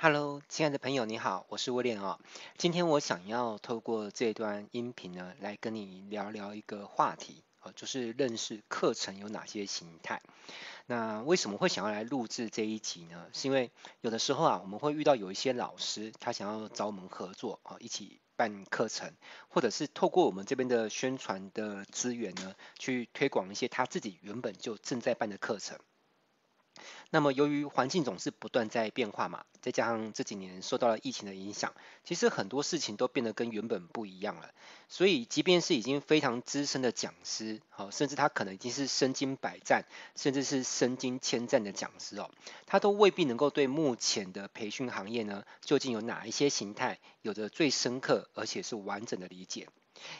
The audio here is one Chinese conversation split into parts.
Hello，亲爱的朋友，你好，我是威廉哦。今天我想要透过这段音频呢，来跟你聊聊一个话题，哦，就是认识课程有哪些形态。那为什么会想要来录制这一集呢？是因为有的时候啊，我们会遇到有一些老师，他想要找我们合作啊，一起办课程，或者是透过我们这边的宣传的资源呢，去推广一些他自己原本就正在办的课程。那么由于环境总是不断在变化嘛，再加上这几年受到了疫情的影响，其实很多事情都变得跟原本不一样了。所以即便是已经非常资深的讲师，好，甚至他可能已经是身经百战，甚至是身经千战的讲师哦，他都未必能够对目前的培训行业呢，究竟有哪一些形态，有着最深刻而且是完整的理解。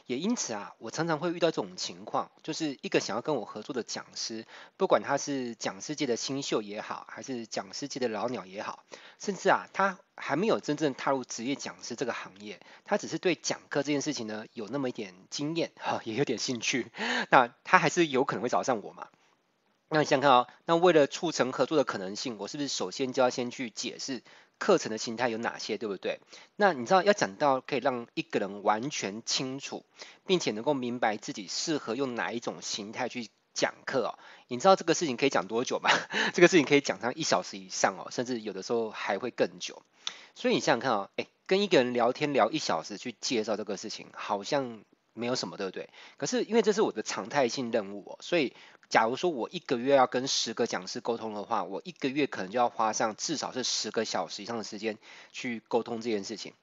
也因此啊，我常常会遇到这种情况，就是一个想要跟我合作的讲师，不管他是讲师界的新秀也好，还是讲师界的老鸟也好，甚至啊，他还没有真正踏入职业讲师这个行业，他只是对讲课这件事情呢，有那么一点经验，哈，也有点兴趣，那他还是有可能会找上我嘛。那你想看哦，那为了促成合作的可能性，我是不是首先就要先去解释课程的形态有哪些，对不对？那你知道要讲到可以让一个人完全清楚，并且能够明白自己适合用哪一种形态去讲课哦，你知道这个事情可以讲多久吗？这个事情可以讲上一小时以上哦，甚至有的时候还会更久。所以你想想看哦，诶，跟一个人聊天聊一小时去介绍这个事情，好像没有什么，对不对？可是因为这是我的常态性任务哦，所以。假如说我一个月要跟十个讲师沟通的话，我一个月可能就要花上至少是十个小时以上的时间去沟通这件事情。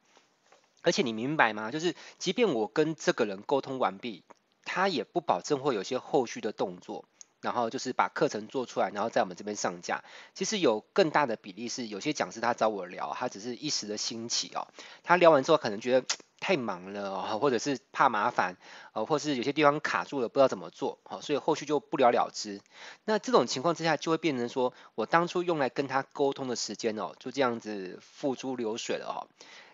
而且你明白吗？就是即便我跟这个人沟通完毕，他也不保证会有些后续的动作，然后就是把课程做出来，然后在我们这边上架。其实有更大的比例是，有些讲师他找我聊，他只是一时的兴起哦，他聊完之后可能觉得。太忙了哦，或者是怕麻烦，呃，或是有些地方卡住了，不知道怎么做，好，所以后续就不了了之。那这种情况之下，就会变成说我当初用来跟他沟通的时间哦，就这样子付诸流水了哦。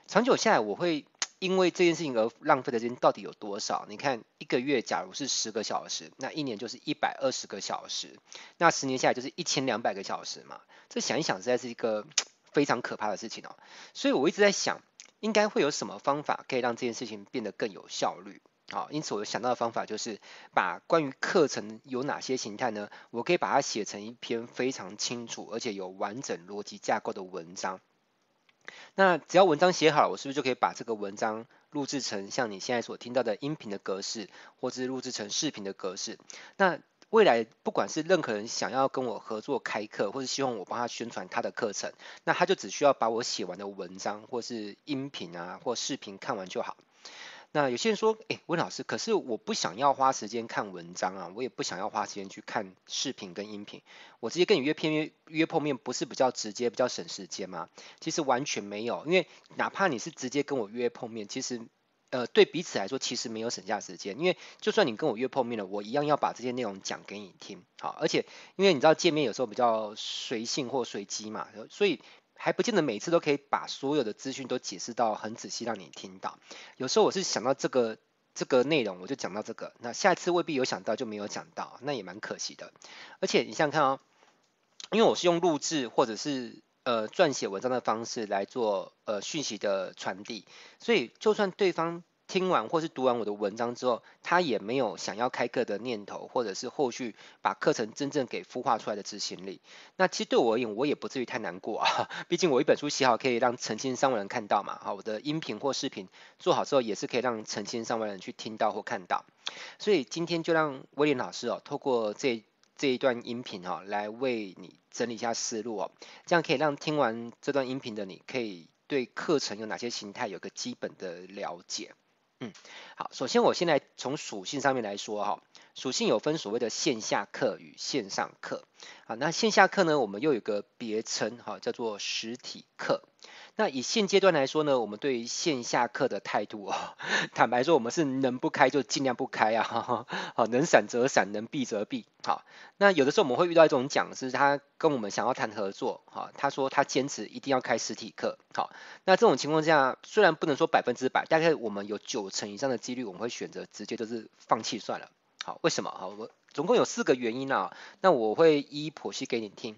长久下来，我会因为这件事情而浪费的时间到底有多少？你看，一个月假如是十个小时，那一年就是一百二十个小时，那十年下来就是一千两百个小时嘛。这想一想，实在是一个 非常可怕的事情哦。所以我一直在想。应该会有什么方法可以让这件事情变得更有效率？好，因此我想到的方法就是把关于课程有哪些形态呢？我可以把它写成一篇非常清楚而且有完整逻辑架构的文章。那只要文章写好，我是不是就可以把这个文章录制成像你现在所听到的音频的格式，或是录制成视频的格式？那未来不管是任何人想要跟我合作开课，或是希望我帮他宣传他的课程，那他就只需要把我写完的文章或是音频啊或视频看完就好。那有些人说，诶，温老师，可是我不想要花时间看文章啊，我也不想要花时间去看视频跟音频，我直接跟你约片约约碰面，不是比较直接比较省时间吗？其实完全没有，因为哪怕你是直接跟我约碰面，其实。呃，对彼此来说，其实没有省下时间，因为就算你跟我约碰面了，我一样要把这些内容讲给你听，好，而且因为你知道见面有时候比较随性或随机嘛，所以还不见得每次都可以把所有的资讯都解释到很仔细让你听到。有时候我是想到这个这个内容，我就讲到这个，那下一次未必有想到就没有讲到，那也蛮可惜的。而且你想想看哦，因为我是用录制或者是。呃，撰写文章的方式来做呃讯息的传递，所以就算对方听完或是读完我的文章之后，他也没有想要开课的念头，或者是后续把课程真正给孵化出来的执行力。那其实对我而言，我也不至于太难过啊，毕竟我一本书写好可以让成千上万人看到嘛，好，我的音频或视频做好之后，也是可以让成千上万人去听到或看到。所以今天就让威廉老师哦，透过这。这一段音频哈，来为你整理一下思路哦，这样可以让听完这段音频的你，可以对课程有哪些形态有个基本的了解。嗯，好，首先我现在从属性上面来说哈，属性有分所谓的线下课与线上课。好，那线下课呢，我们又有个别称哈，叫做实体课。那以现阶段来说呢，我们对于线下课的态度哦，坦白说，我们是能不开就尽量不开啊，好，能闪则闪，能避则避。好，那有的时候我们会遇到一种讲师，他跟我们想要谈合作，哈，他说他坚持一定要开实体课，好，那这种情况下，虽然不能说百分之百，大概我们有九成以上的几率，我们会选择直接就是放弃算了。好，为什么？好，我总共有四个原因啊，那我会一一剖析给你听。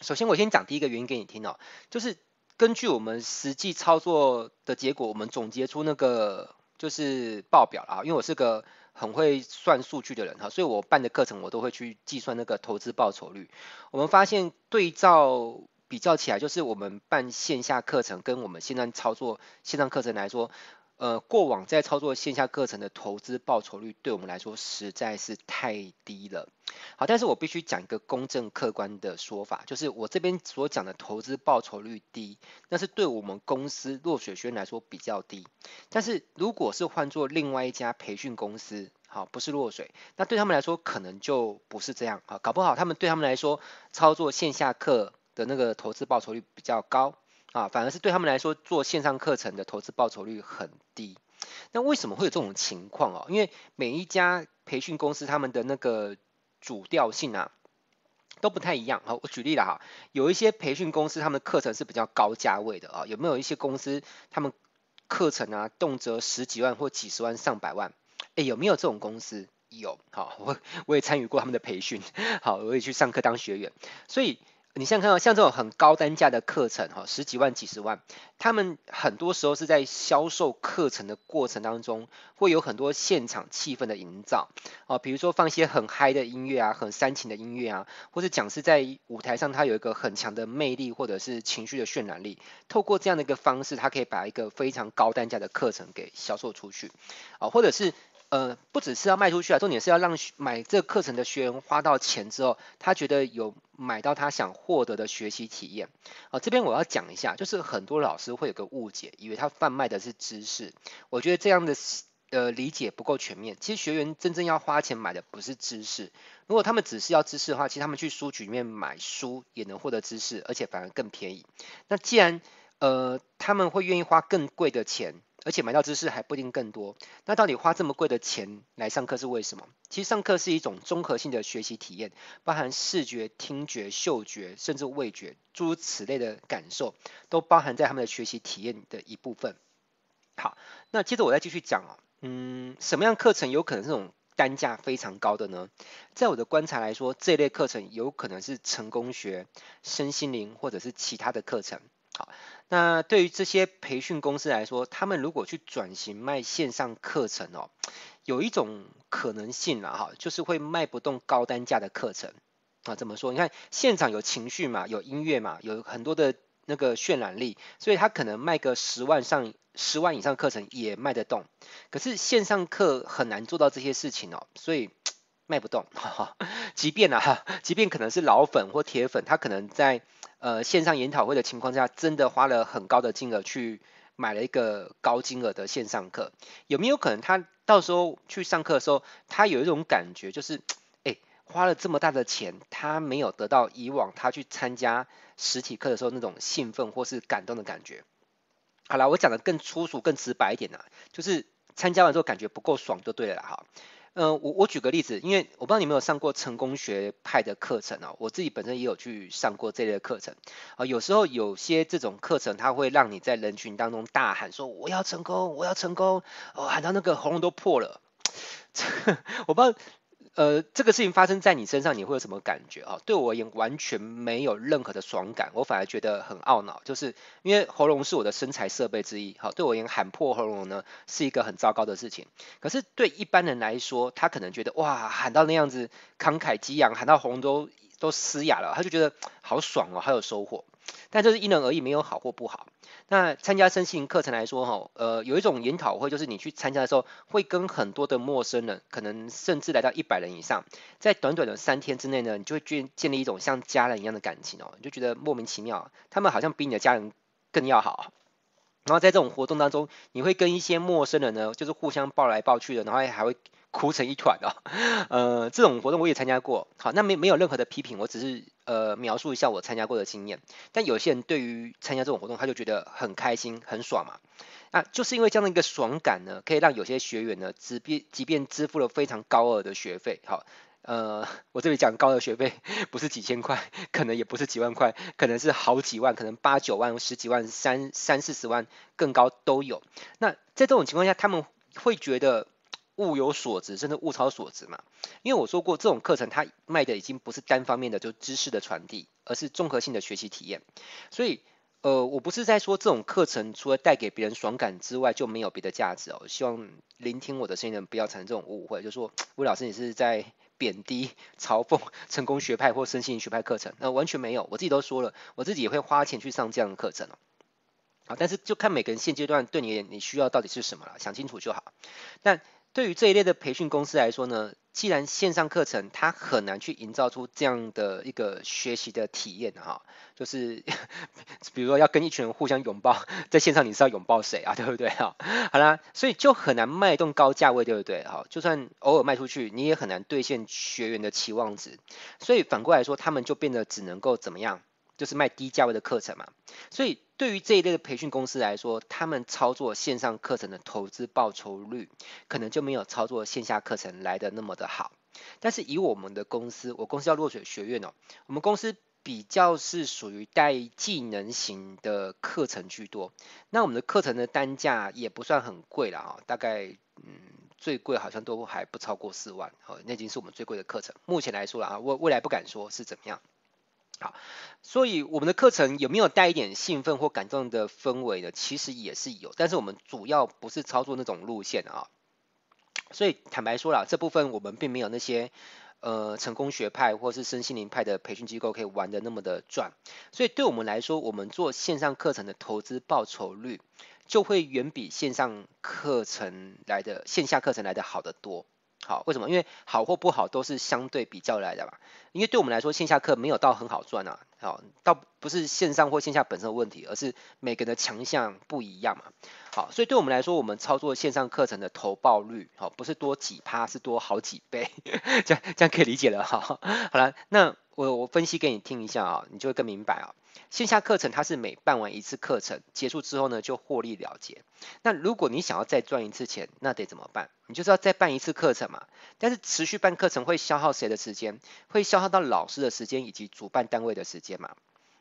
首先，我先讲第一个原因给你听哦，就是。根据我们实际操作的结果，我们总结出那个就是报表啊，因为我是个很会算数据的人哈，所以我办的课程我都会去计算那个投资报酬率。我们发现对照比较起来，就是我们办线下课程跟我们现在操作线上课程来说。呃，过往在操作线下课程的投资报酬率，对我们来说实在是太低了。好，但是我必须讲一个公正客观的说法，就是我这边所讲的投资报酬率低，那是对我们公司落水轩来说比较低。但是如果是换做另外一家培训公司，好，不是落水，那对他们来说可能就不是这样啊，搞不好他们对他们来说操作线下课的那个投资报酬率比较高。啊，反而是对他们来说，做线上课程的投资报酬率很低。那为什么会有这种情况哦？因为每一家培训公司他们的那个主调性啊，都不太一样。好，我举例了哈，有一些培训公司他们的课程是比较高价位的啊。有没有一些公司他们课程啊，动辄十几万或几十万、上百万？诶，有没有这种公司？有。好，我我也参与过他们的培训，好，我也去上课当学员，所以。你像看到像这种很高单价的课程，哈，十几万、几十万，他们很多时候是在销售课程的过程当中，会有很多现场气氛的营造，啊，比如说放一些很嗨的音乐啊，很煽情的音乐啊，或是讲师在舞台上他有一个很强的魅力或者是情绪的渲染力，透过这样的一个方式，他可以把一个非常高单价的课程给销售出去，啊，或者是。呃，不只是要卖出去啊，重点是要让买这课程的学员花到钱之后，他觉得有买到他想获得的学习体验。啊、这边我要讲一下，就是很多老师会有个误解，以为他贩卖的是知识。我觉得这样的呃理解不够全面。其实学员真正要花钱买的不是知识，如果他们只是要知识的话，其实他们去书局里面买书也能获得知识，而且反而更便宜。那既然呃他们会愿意花更贵的钱。而且买到知识还不一定更多，那到底花这么贵的钱来上课是为什么？其实上课是一种综合性的学习体验，包含视觉、听觉、嗅觉，甚至味觉，诸如此类的感受，都包含在他们的学习体验的一部分。好，那接着我再继续讲哦，嗯，什么样课程有可能是这种单价非常高的呢？在我的观察来说，这类课程有可能是成功学、身心灵或者是其他的课程。好。那对于这些培训公司来说，他们如果去转型卖线上课程哦，有一种可能性啦哈，就是会卖不动高单价的课程啊。怎么说？你看现场有情绪嘛，有音乐嘛，有很多的那个渲染力，所以他可能卖个十万上十万以上课程也卖得动。可是线上课很难做到这些事情哦，所以卖不动。哈哈，即便啊，即便可能是老粉或铁粉，他可能在。呃，线上研讨会的情况下，真的花了很高的金额去买了一个高金额的线上课，有没有可能他到时候去上课的时候，他有一种感觉，就是，哎，花了这么大的钱，他没有得到以往他去参加实体课的时候那种兴奋或是感动的感觉。好了，我讲的更粗俗、更直白一点呐，就是参加完之后感觉不够爽就对了啦，哈。嗯、我我举个例子，因为我不知道你有没有上过成功学派的课程啊，我自己本身也有去上过这类的课程啊。有时候有些这种课程，它会让你在人群当中大喊说：“我要成功，我要成功！”哦，喊到那个喉咙都破了。我不知道。呃，这个事情发生在你身上，你会有什么感觉啊？对我而言，完全没有任何的爽感，我反而觉得很懊恼，就是因为喉咙是我的身材设备之一，好，对我而言，喊破喉咙呢是一个很糟糕的事情。可是对一般人来说，他可能觉得哇，喊到那样子慷慨激昂，喊到喉咙都都嘶哑了，他就觉得好爽哦，好有收获。但这是因人而异，没有好或不好。那参加身心课程来说，哈，呃，有一种研讨会，就是你去参加的时候，会跟很多的陌生人，可能甚至来到一百人以上，在短短的三天之内呢，你就会建建立一种像家人一样的感情哦，你就觉得莫名其妙，他们好像比你的家人更要好。然后在这种活动当中，你会跟一些陌生人呢，就是互相抱来抱去的，然后还会。哭成一团哦，呃，这种活动我也参加过，好，那没没有任何的批评，我只是呃描述一下我参加过的经验。但有些人对于参加这种活动，他就觉得很开心、很爽嘛，那就是因为这样的一个爽感呢，可以让有些学员呢，即便即便支付了非常高额的学费，好，呃，我这里讲高额学费 不是几千块，可能也不是几万块，可能是好几万，可能八九万、十几万、三三四十万更高都有。那在这种情况下，他们会觉得。物有所值，甚至物超所值嘛。因为我说过，这种课程它卖的已经不是单方面的就知识的传递，而是综合性的学习体验。所以，呃，我不是在说这种课程除了带给别人爽感之外就没有别的价值哦。希望聆听我的声音的人不要产生这种误会，就说魏老师你是在贬低、嘲讽成功学派或身心学派课程，那、完全没有。我自己都说了，我自己也会花钱去上这样的课程哦。好，但是就看每个人现阶段对你你需要到底是什么了，想清楚就好。但对于这一类的培训公司来说呢，既然线上课程它很难去营造出这样的一个学习的体验哈，就是 比如说要跟一群人互相拥抱，在线上你是要拥抱谁啊，对不对哈？好啦，所以就很难卖动高价位，对不对哈？就算偶尔卖出去，你也很难兑现学员的期望值。所以反过来说，他们就变得只能够怎么样？就是卖低价位的课程嘛。所以对于这一类的培训公司来说，他们操作线上课程的投资报酬率，可能就没有操作线下课程来的那么的好。但是以我们的公司，我公司叫落水学院哦，我们公司比较是属于带技能型的课程居多。那我们的课程的单价也不算很贵了啊，大概嗯最贵好像都还不超过四万哦，那已经是我们最贵的课程。目前来说啊，未未来不敢说是怎么样。好，所以我们的课程有没有带一点兴奋或感动的氛围呢？其实也是有，但是我们主要不是操作那种路线啊。所以坦白说啦，这部分我们并没有那些呃成功学派或是身心灵派的培训机构可以玩的那么的赚。所以对我们来说，我们做线上课程的投资报酬率就会远比线上课程来的线下课程来的好得多。好，为什么？因为好或不好都是相对比较来的吧。因为对我们来说，线下课没有到很好赚啊。好，倒不是线上或线下本身的问题，而是每个人的强项不一样嘛。好，所以对我们来说，我们操作线上课程的投报率，好，不是多几趴，是多好几倍。这样这样可以理解了哈。好了，那我我分析给你听一下啊，你就会更明白啊。线下课程它是每办完一次课程结束之后呢，就获利了结。那如果你想要再赚一次钱，那得怎么办？你就是要再办一次课程嘛。但是持续办课程会消耗谁的时间？会消耗到老师的时间以及主办单位的时间嘛。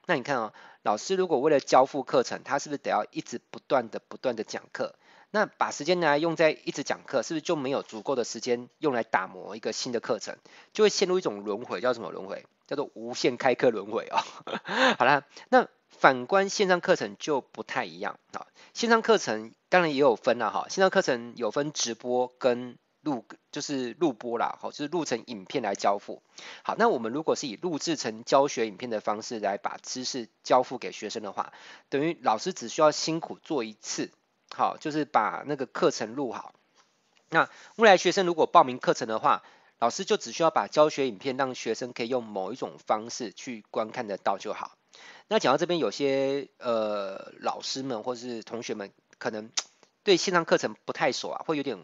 那你看哦，老师如果为了交付课程，他是不是得要一直不断的不断的讲课？那把时间拿来用在一直讲课，是不是就没有足够的时间用来打磨一个新的课程？就会陷入一种轮回，叫什么轮回？叫做无限开课轮回哦。好啦，那反观线上课程就不太一样啊。线上课程当然也有分了哈，线上课程有分直播跟录，就是录播啦，好，就是录成影片来交付。好，那我们如果是以录制成教学影片的方式来把知识交付给学生的话，等于老师只需要辛苦做一次。好，就是把那个课程录好。那未来学生如果报名课程的话，老师就只需要把教学影片让学生可以用某一种方式去观看得到就好。那讲到这边，有些呃老师们或是同学们可能对线上课程不太熟啊，会有点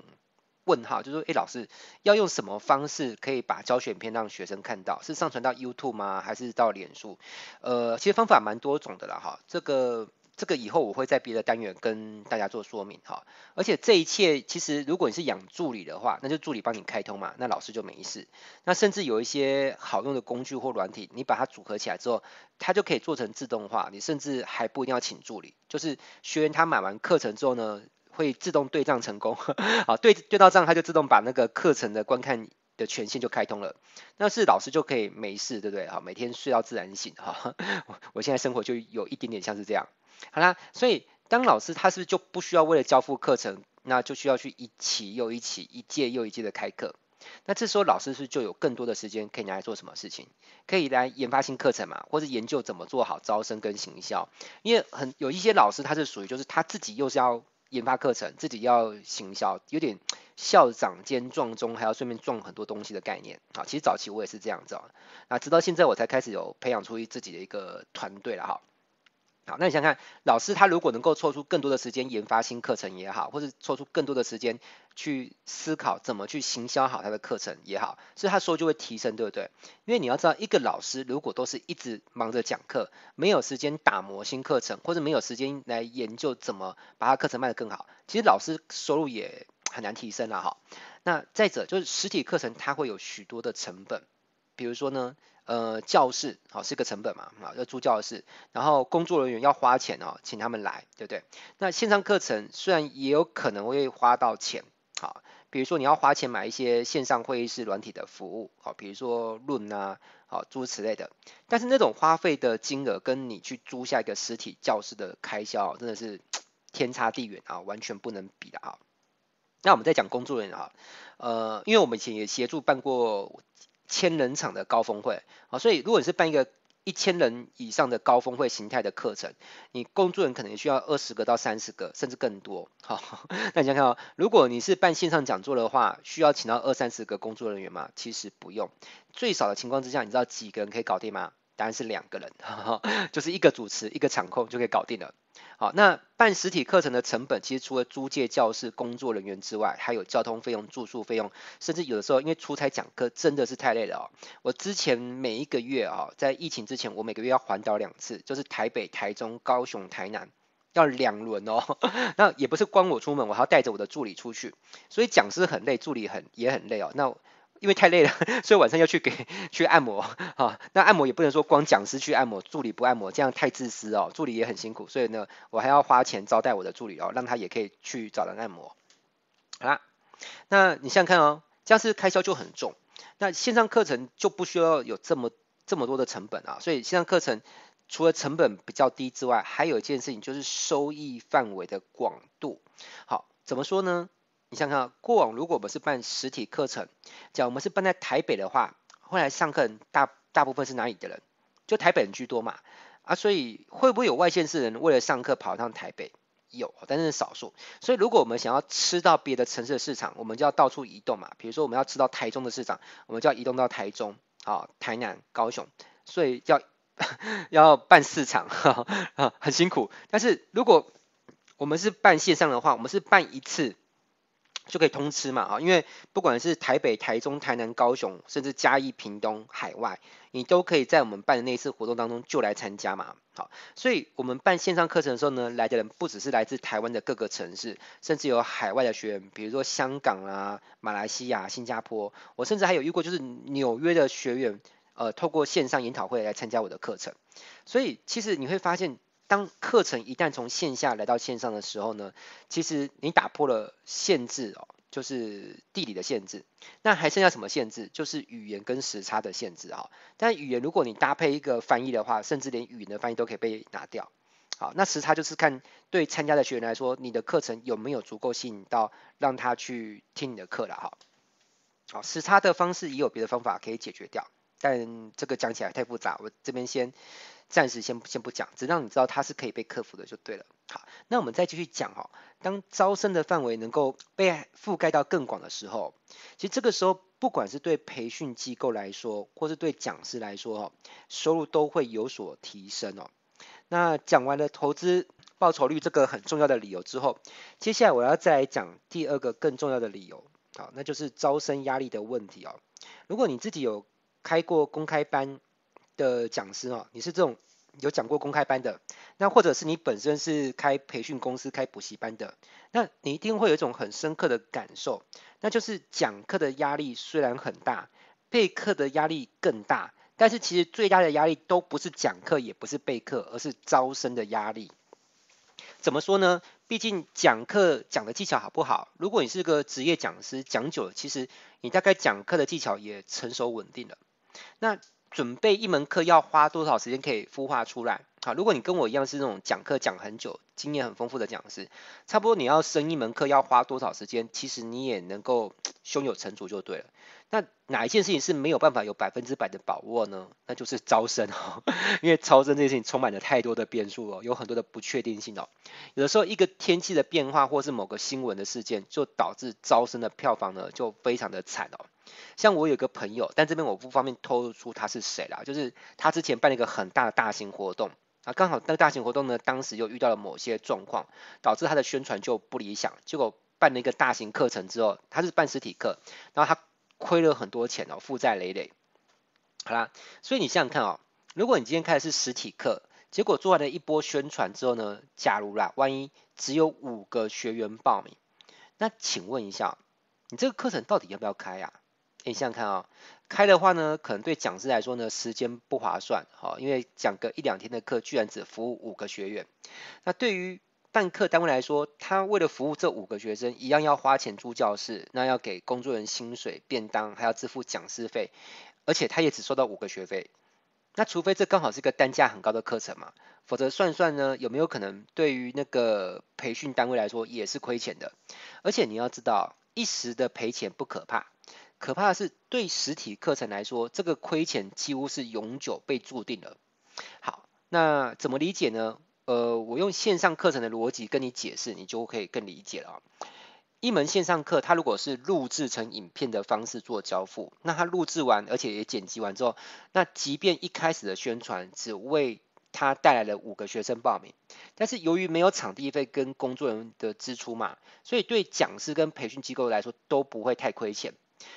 问号，就是说，诶，老师要用什么方式可以把教学影片让学生看到？是上传到 YouTube 吗？还是到脸书？呃，其实方法蛮多种的啦，哈，这个。这个以后我会在别的单元跟大家做说明哈，而且这一切其实如果你是养助理的话，那就助理帮你开通嘛，那老师就没事。那甚至有一些好用的工具或软体，你把它组合起来之后，它就可以做成自动化，你甚至还不一定要请助理，就是学员他买完课程之后呢，会自动对账成功，好，对对到账，他就自动把那个课程的观看的权限就开通了，那是老师就可以没事，对不对？哈，每天睡到自然醒哈，我现在生活就有一点点像是这样。好啦，所以当老师他是不是就不需要为了交付课程，那就需要去一期又一期、一届又一届的开课？那这时候老师是不是就有更多的时间可以拿来做什么事情？可以来研发新课程嘛，或者研究怎么做好招生跟行销？因为很有一些老师他是属于就是他自己又是要研发课程，自己要行销，有点校长兼撞钟，还要顺便撞很多东西的概念。好，其实早期我也是这样子，那直到现在我才开始有培养出自己的一个团队了哈。那你想想看，老师他如果能够抽出更多的时间研发新课程也好，或者抽出更多的时间去思考怎么去行销好他的课程也好，所以他收入就会提升，对不对？因为你要知道，一个老师如果都是一直忙着讲课，没有时间打磨新课程，或者没有时间来研究怎么把他课程卖得更好，其实老师收入也很难提升了哈。那再者就是实体课程它会有许多的成本，比如说呢。呃，教室好是个成本嘛，啊要租教室，然后工作人员要花钱哦，请他们来，对不对？那线上课程虽然也有可能会花到钱，好，比如说你要花钱买一些线上会议室软体的服务，好，比如说论啊，好，诸如此类的。但是那种花费的金额跟你去租下一个实体教室的开销，真的是天差地远啊，完全不能比的啊。那我们再讲工作人员啊，呃，因为我们以前也协助办过千人场的高峰会啊，所以如果你是办一个一千人以上的高峰会形态的课程，你工作人可能需要二十个到三十个，甚至更多。好，那你想想看哦，如果你是办线上讲座的话，需要请到二三十个工作人员吗？其实不用，最少的情况之下，你知道几个人可以搞定吗？答案是两个人，就是一个主持，一个场控就可以搞定了。好，那办实体课程的成本，其实除了租借教室、工作人员之外，还有交通费用、住宿费用，甚至有的时候因为出差讲课真的是太累了哦。我之前每一个月啊，在疫情之前，我每个月要环岛两次，就是台北、台中、高雄、台南，要两轮哦。那也不是光我出门，我还要带着我的助理出去，所以讲师很累，助理很也很累哦。那因为太累了，所以晚上要去给 去按摩啊。那按摩也不能说光讲师去按摩，助理不按摩，这样太自私哦。助理也很辛苦，所以呢，我还要花钱招待我的助理哦，让他也可以去找人按摩。好啦，那你想想看哦，这样是开销就很重。那线上课程就不需要有这么这么多的成本啊。所以线上课程除了成本比较低之外，还有一件事情就是收益范围的广度。好，怎么说呢？你想想，过往如果我们是办实体课程，假如我们是办在台北的话，后来上课人大大部分是哪里的人？就台北人居多嘛。啊，所以会不会有外县市人为了上课跑一趟台北？有，但是少数。所以如果我们想要吃到别的城市的市场，我们就要到处移动嘛。比如说我们要吃到台中的市场，我们就要移动到台中、啊台南、高雄，所以要 要办市场，很辛苦。但是如果我们是办线上的话，我们是办一次。就可以通吃嘛，啊，因为不管是台北、台中、台南、高雄，甚至嘉义、屏东、海外，你都可以在我们办的那一次活动当中就来参加嘛，好，所以我们办线上课程的时候呢，来的人不只是来自台湾的各个城市，甚至有海外的学员，比如说香港啊、马来西亚、新加坡，我甚至还有遇过就是纽约的学员，呃，透过线上研讨会来参加我的课程，所以其实你会发现。当课程一旦从线下来到线上的时候呢，其实你打破了限制哦，就是地理的限制，那还剩下什么限制？就是语言跟时差的限制啊。但语言如果你搭配一个翻译的话，甚至连语言的翻译都可以被拿掉。好，那时差就是看对参加的学员来说，你的课程有没有足够吸引到让他去听你的课了哈。好，时差的方式也有别的方法可以解决掉，但这个讲起来太复杂，我这边先。暂时先先不讲，只让你知道它是可以被克服的就对了。好，那我们再继续讲哦。当招生的范围能够被覆盖到更广的时候，其实这个时候不管是对培训机构来说，或是对讲师来说哦，收入都会有所提升哦。那讲完了投资报酬率这个很重要的理由之后，接下来我要再来讲第二个更重要的理由，好，那就是招生压力的问题哦。如果你自己有开过公开班，的讲师哦，你是这种有讲过公开班的，那或者是你本身是开培训公司、开补习班的，那你一定会有一种很深刻的感受，那就是讲课的压力虽然很大，备课的压力更大，但是其实最大的压力都不是讲课，也不是备课，而是招生的压力。怎么说呢？毕竟讲课讲的技巧好不好？如果你是个职业讲师，讲久了，其实你大概讲课的技巧也成熟稳定了。那准备一门课要花多少时间可以孵化出来？好，如果你跟我一样是那种讲课讲很久、经验很丰富的讲师，差不多你要升一门课要花多少时间？其实你也能够胸有成竹就对了。那哪一件事情是没有办法有百分之百的把握呢？那就是招生哦，因为招生这件事情充满了太多的变数哦，有很多的不确定性哦。有的时候一个天气的变化，或是某个新闻的事件，就导致招生的票房呢就非常的惨哦。像我有个朋友，但这边我不方便透露出他是谁啦，就是他之前办了一个很大的大型活动啊，刚好那个大型活动呢，当时又遇到了某些状况，导致他的宣传就不理想。结果办了一个大型课程之后，他是办实体课，然后他亏了很多钱哦，负债累累。好啦，所以你想想看哦，如果你今天开的是实体课，结果做完了一波宣传之后呢，假如啦，万一只有五个学员报名，那请问一下，你这个课程到底要不要开呀？你想想看啊，开的话呢，可能对讲师来说呢，时间不划算，好，因为讲个一两天的课，居然只服务五个学员。那对于办课单位来说，他为了服务这五个学生，一样要花钱租教室，那要给工作人员薪水、便当，还要支付讲师费，而且他也只收到五个学费。那除非这刚好是一个单价很高的课程嘛，否则算算呢，有没有可能对于那个培训单位来说也是亏钱的？而且你要知道，一时的赔钱不可怕，可怕的是对实体课程来说，这个亏钱几乎是永久被注定了。好，那怎么理解呢？呃，我用线上课程的逻辑跟你解释，你就可以更理解了。一门线上课，它如果是录制成影片的方式做交付，那它录制完，而且也剪辑完之后，那即便一开始的宣传只为它带来了五个学生报名，但是由于没有场地费跟工作人员的支出嘛，所以对讲师跟培训机构来说都不会太亏钱。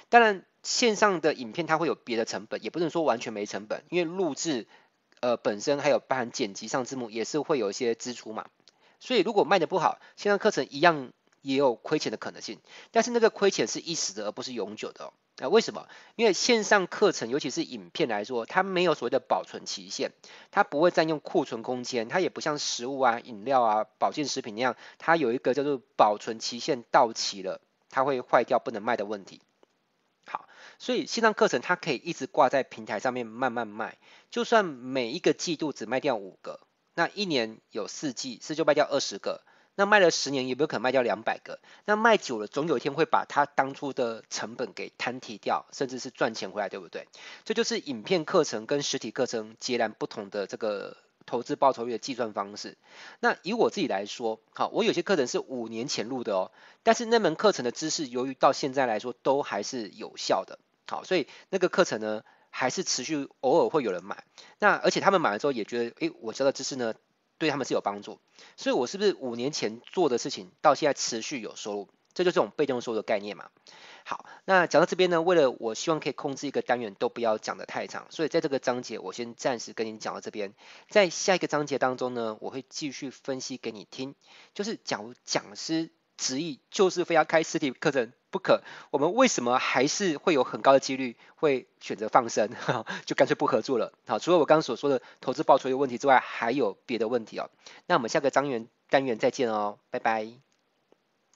当然，线上的影片它会有别的成本，也不能说完全没成本，因为录制呃本身还有包含剪辑上字幕也是会有一些支出嘛。所以如果卖得不好，线上课程一样。也有亏钱的可能性，但是那个亏钱是一时的，而不是永久的哦。那为什么？因为线上课程，尤其是影片来说，它没有所谓的保存期限，它不会占用库存空间，它也不像食物啊、饮料啊、保健食品那样，它有一个叫做保存期限到期了，它会坏掉不能卖的问题。所以线上课程它可以一直挂在平台上面慢慢卖，就算每一个季度只卖掉五个，那一年有四季，是就卖掉二十个。那卖了十年，有没有可能卖掉两百个？那卖久了，总有一天会把它当初的成本给摊提掉，甚至是赚钱回来，对不对？这就是影片课程跟实体课程截然不同的这个投资报酬率的计算方式。那以我自己来说，好，我有些课程是五年前录的哦，但是那门课程的知识，由于到现在来说都还是有效的，好，所以那个课程呢，还是持续偶尔会有人买。那而且他们买了之后也觉得，诶，我教的知识呢，对他们是有帮助，所以我是不是五年前做的事情到现在持续有收入？这就是这种被动收入的概念嘛。好，那讲到这边呢，为了我希望可以控制一个单元都不要讲得太长，所以在这个章节我先暂时跟你讲到这边，在下一个章节当中呢，我会继续分析给你听，就是假如讲师。执意就是非要开实体课程不可，我们为什么还是会有很高的几率会选择放生，就干脆不合作了。好，除了我刚刚所说的投资报酬的问题之外，还有别的问题哦。那我们下个单元单元再见哦，拜拜。